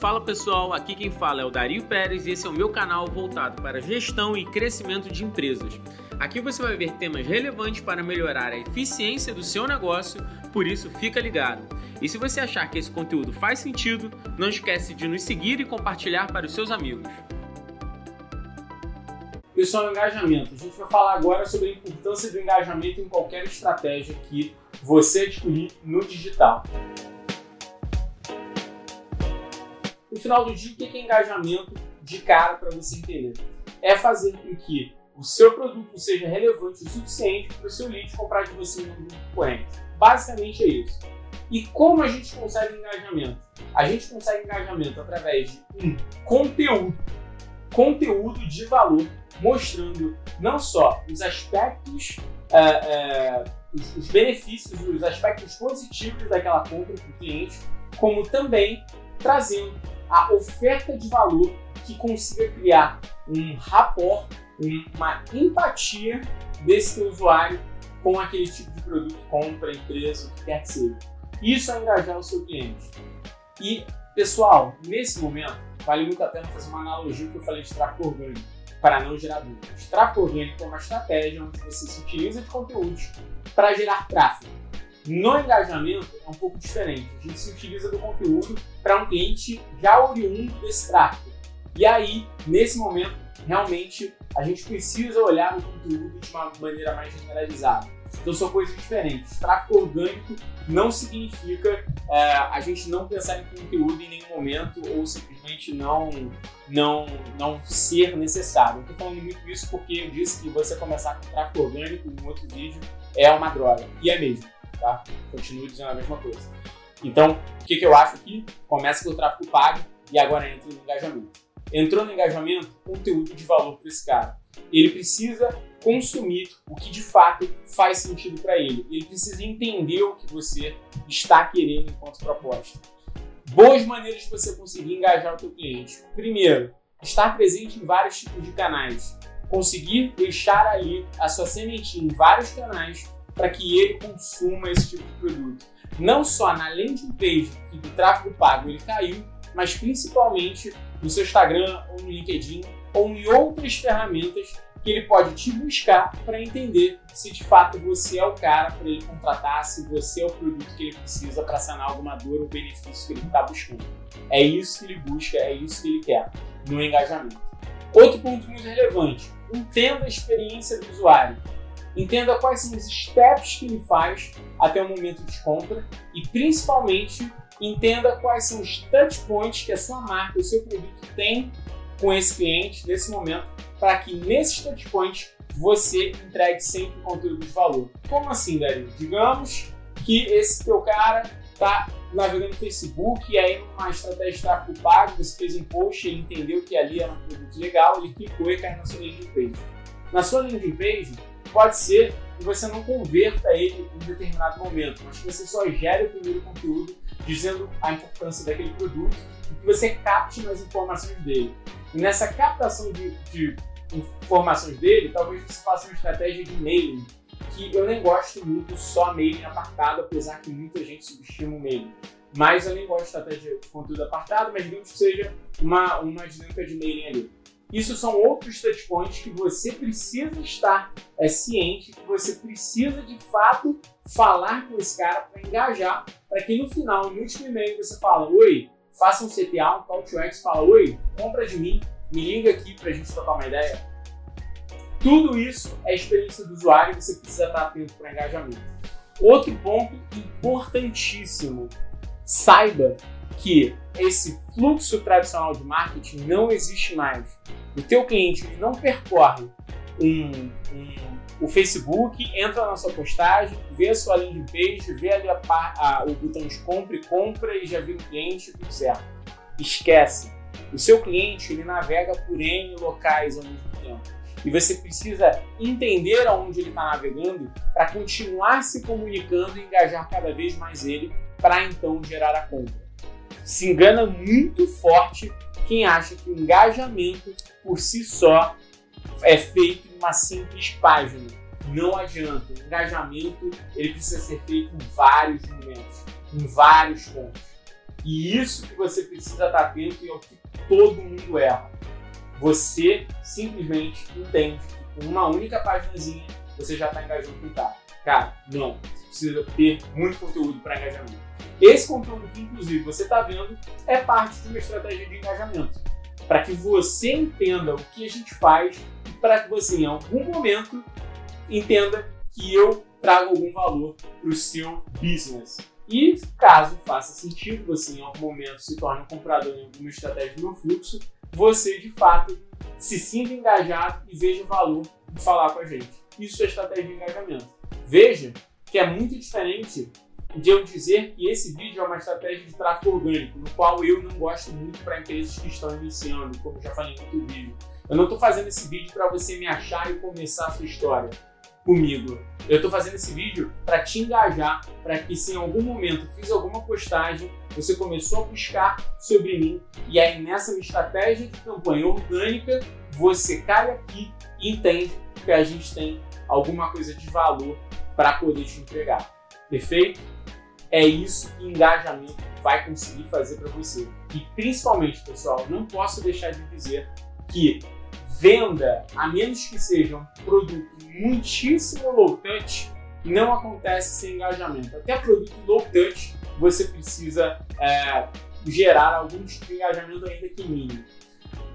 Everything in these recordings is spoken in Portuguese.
Fala pessoal, aqui quem fala é o Dario Pérez e esse é o meu canal voltado para gestão e crescimento de empresas. Aqui você vai ver temas relevantes para melhorar a eficiência do seu negócio, por isso fica ligado. E se você achar que esse conteúdo faz sentido, não esquece de nos seguir e compartilhar para os seus amigos. Pessoal, engajamento. A gente vai falar agora sobre a importância do engajamento em qualquer estratégia que você adquirir no digital. Final do dia, o que é engajamento de cara para você entender? É fazer com que o seu produto seja relevante o suficiente para o seu lead comprar de você no concorrente. Basicamente é isso. E como a gente consegue engajamento? A gente consegue engajamento através de um conteúdo, conteúdo de valor, mostrando não só os aspectos, é, é, os, os benefícios, os aspectos positivos daquela compra para o cliente, como também trazendo a oferta de valor que consiga criar um rapport, uma empatia desse teu usuário com aquele tipo de produto, compra, empresa, o que quer que seja. Isso é engajar o seu cliente. E, pessoal, nesse momento, vale muito a pena fazer uma analogia que eu falei de tráfego orgânico, para não gerar dúvidas. Tráfego orgânico é uma estratégia onde você se utiliza de conteúdos para gerar tráfego. No engajamento é um pouco diferente. A gente se utiliza do conteúdo para um cliente já oriundo desse tráfego. E aí, nesse momento, realmente a gente precisa olhar o conteúdo de uma maneira mais generalizada. Então são coisas diferentes. Tráfego orgânico não significa é, a gente não pensar em conteúdo em nenhum momento ou simplesmente não não não ser necessário. Eu estou falando muito isso porque eu disse que você começar com tráfego orgânico em outro vídeo é uma droga. E é mesmo tá? Continuo dizendo a mesma coisa. Então, o que, que eu acho aqui? Começa com o tráfego pago e agora entra no engajamento. Entrou no engajamento, conteúdo de valor para esse cara. Ele precisa consumir o que de fato faz sentido para ele. Ele precisa entender o que você está querendo enquanto proposta. Boas maneiras de você conseguir engajar o teu cliente. Primeiro, estar presente em vários tipos de canais. Conseguir deixar ali a sua sementinha em vários canais para que ele consuma esse tipo de produto. Não só na landing page que do tráfego pago ele caiu, mas principalmente no seu Instagram ou no LinkedIn ou em outras ferramentas que ele pode te buscar para entender se de fato você é o cara para ele contratar, se você é o produto que ele precisa para sanar alguma dor ou benefício que ele está buscando. É isso que ele busca, é isso que ele quer no engajamento. Outro ponto muito relevante: entenda a experiência do usuário. Entenda quais são os steps que ele faz até o momento de compra e, principalmente, entenda quais são os touch points que a sua marca, o seu produto tem com esse cliente nesse momento, para que nesses touch points você entregue sempre conteúdo de valor. Como assim, Dario? Digamos que esse teu cara está navegando no Facebook e aí numa estratégia de tráfego pago, você fez um post, ele entendeu que ali era um produto legal, ele clicou e caiu na sua landing page. Na sua landing page, Pode ser que você não converta ele em determinado momento, mas que você só gere o primeiro conteúdo dizendo a importância daquele produto e que você capte as informações dele. E nessa captação de, de informações dele, talvez você faça uma estratégia de mailing, que eu nem gosto muito só mailing apartado, apesar que muita gente subestima o mailing. Mas eu nem gosto de estratégia de conteúdo apartado, mas digamos que seja uma, uma dinâmica de mailing ali. Isso são outros touchpoints que você precisa estar é, ciente, que você precisa de fato falar com esse cara para engajar, para que no final, no último e-mail, você fala: Oi, faça um CTA, um call to action, fala: Oi, compra de mim, me liga aqui para a gente trocar uma ideia. Tudo isso é experiência do usuário e você precisa estar atento para engajamento. Outro ponto importantíssimo: saiba que esse fluxo tradicional de marketing não existe mais. O teu cliente não percorre um, um, o Facebook, entra na sua postagem, vê a sua landing page, vê ali a, a, o botão de compra e compra e já vira o cliente, tudo certo. Esquece. O seu cliente ele navega por N locais ao mesmo tempo. E você precisa entender aonde ele está navegando para continuar se comunicando e engajar cada vez mais ele para então gerar a compra se engana muito forte quem acha que o engajamento por si só é feito em uma simples página. Não adianta. O engajamento ele precisa ser feito em vários momentos, em vários pontos. E isso que você precisa estar atento e é o que todo mundo erra. Você simplesmente entende que com uma única páginazinha você já está engajando com o cara. Cara, não. Você precisa ter muito conteúdo para engajamento. Esse conteúdo que, inclusive, você está vendo é parte de uma estratégia de engajamento. Para que você entenda o que a gente faz e para que você, em algum momento, entenda que eu trago algum valor para o seu business. E caso faça sentido, você em algum momento se torne um comprador em alguma estratégia do meu fluxo, você de fato se sinta engajado e veja o valor de falar com a gente. Isso é estratégia de engajamento. Veja que é muito diferente de eu dizer que esse vídeo é uma estratégia de tráfego orgânico, no qual eu não gosto muito para empresas que estão iniciando, como já falei no outro vídeo. Eu não estou fazendo esse vídeo para você me achar e começar a sua história comigo. Eu estou fazendo esse vídeo para te engajar, para que se em algum momento fiz alguma postagem, você começou a buscar sobre mim e aí nessa minha estratégia de campanha orgânica, você cai aqui e entende que a gente tem alguma coisa de valor para poder te entregar. Perfeito? É isso que engajamento vai conseguir fazer para você. E principalmente, pessoal, não posso deixar de dizer que venda, a menos que seja um produto muitíssimo low touch, não acontece sem engajamento. Até produto low touch você precisa é, gerar algum tipo de engajamento ainda que mínimo.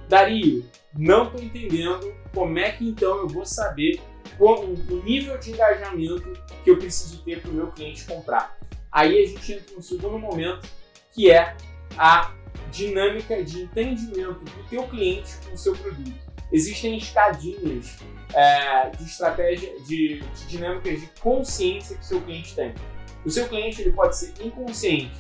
Dario, não estou entendendo como é que então eu vou saber o nível de engajamento que eu preciso ter para o meu cliente comprar. Aí a gente entra no segundo momento, que é a dinâmica de entendimento do teu cliente com o seu produto existem escadinhas é, de estratégia, de, de, dinâmicas de consciência que o seu cliente tem. O seu cliente ele pode ser inconsciente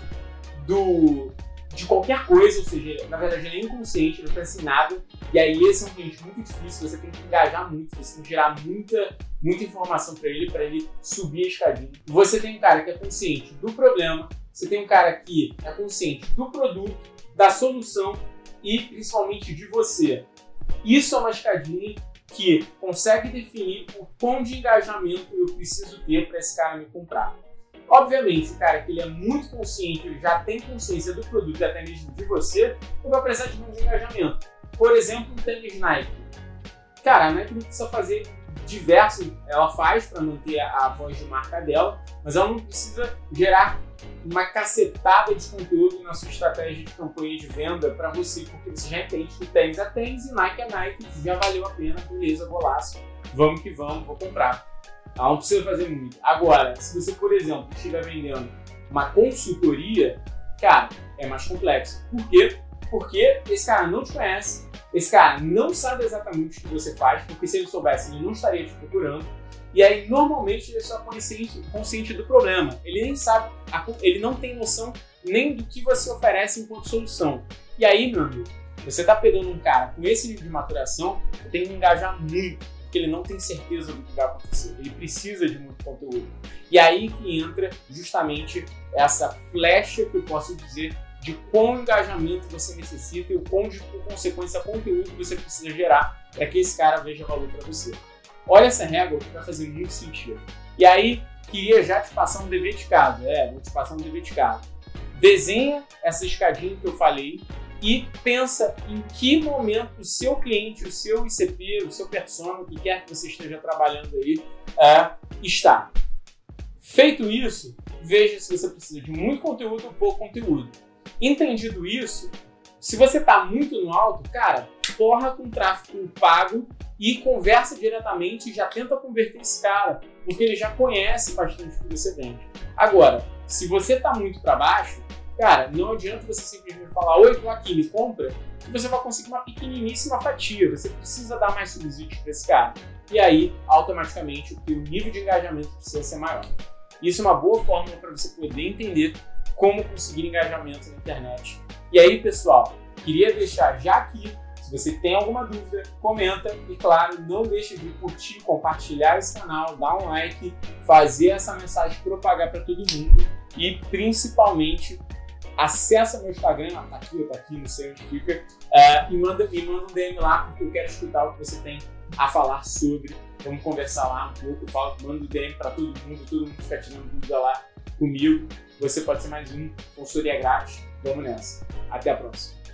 do, de qualquer coisa, ou seja, na verdade ele é inconsciente, não pensa em nada, e aí esse é um cliente muito difícil, você tem que engajar muito, você tem que gerar muita, muita informação para ele, para ele subir a escadinha. Você tem um cara que é consciente do problema, você tem um cara que é consciente do produto, da solução e principalmente de você. Isso é uma escadinha que consegue definir o quão de engajamento eu preciso ter para esse cara me comprar. Obviamente, o cara que ele é muito consciente, ele já tem consciência do produto e até mesmo de você, ele vai precisar de muito engajamento. Por exemplo, um tênis Nike. Cara, a Nike não precisa fazer diverso, ela faz para manter a voz de marca dela, mas ela não precisa gerar uma cacetada de conteúdo na sua estratégia de campanha de venda para você, porque você já entende que tênis é tênis e Nike é Nike, já valeu a pena, beleza, golaço, vamos que vamos, vou comprar. Ela não precisa fazer muito. Agora, se você, por exemplo, estiver vendendo uma consultoria, cara, é mais complexo. Por quê? Porque esse cara não te conhece, esse cara não sabe exatamente o que você faz, porque se ele soubesse, ele não estaria te procurando. E aí, normalmente, ele é só consciente, consciente do problema. Ele nem sabe, ele não tem noção nem do que você oferece enquanto solução. E aí, meu amigo, você está pegando um cara com esse nível de maturação, tem que engajar muito, porque ele não tem certeza do que vai acontecer. Ele precisa de muito conteúdo. E aí que entra justamente essa flecha que eu posso dizer de qual engajamento você necessita e o quão de por consequência conteúdo você precisa gerar para que esse cara veja valor para você. Olha essa régua que vai fazer muito sentido. E aí, queria já te passar um dever de casa. É, vou te passar um dever de casa. Desenha essa escadinha que eu falei e pensa em que momento o seu cliente, o seu ICP, o seu persona, o que quer que você esteja trabalhando aí, é, está. Feito isso, veja se você precisa de muito conteúdo ou pouco conteúdo. Entendido isso, se você está muito no alto, cara, porra com tráfego pago e conversa diretamente e já tenta converter esse cara, porque ele já conhece bastante o que você vende. Agora, se você está muito para baixo, cara, não adianta você simplesmente falar, oi, tô aqui, me compra, que você vai conseguir uma pequeniníssima fatia. Você precisa dar mais subsídios para esse cara. E aí, automaticamente, o nível de engajamento precisa ser maior. Isso é uma boa forma para você poder entender como conseguir engajamento na internet. E aí, pessoal, queria deixar já aqui se você tem alguma dúvida, comenta e, claro, não deixe de curtir, compartilhar esse canal, dar um like, fazer essa mensagem propagar para todo mundo e, principalmente, acessa meu Instagram, tá aqui, tá aqui, não sei onde fica, uh, e, manda, e manda um DM lá porque eu quero escutar o que você tem a falar sobre. Vamos conversar lá um pouco, falo, manda um DM para todo mundo, todo mundo fica tirando dúvida lá comigo. Você pode ser mais um, consultoria grátis Vamos nessa. Até a próxima.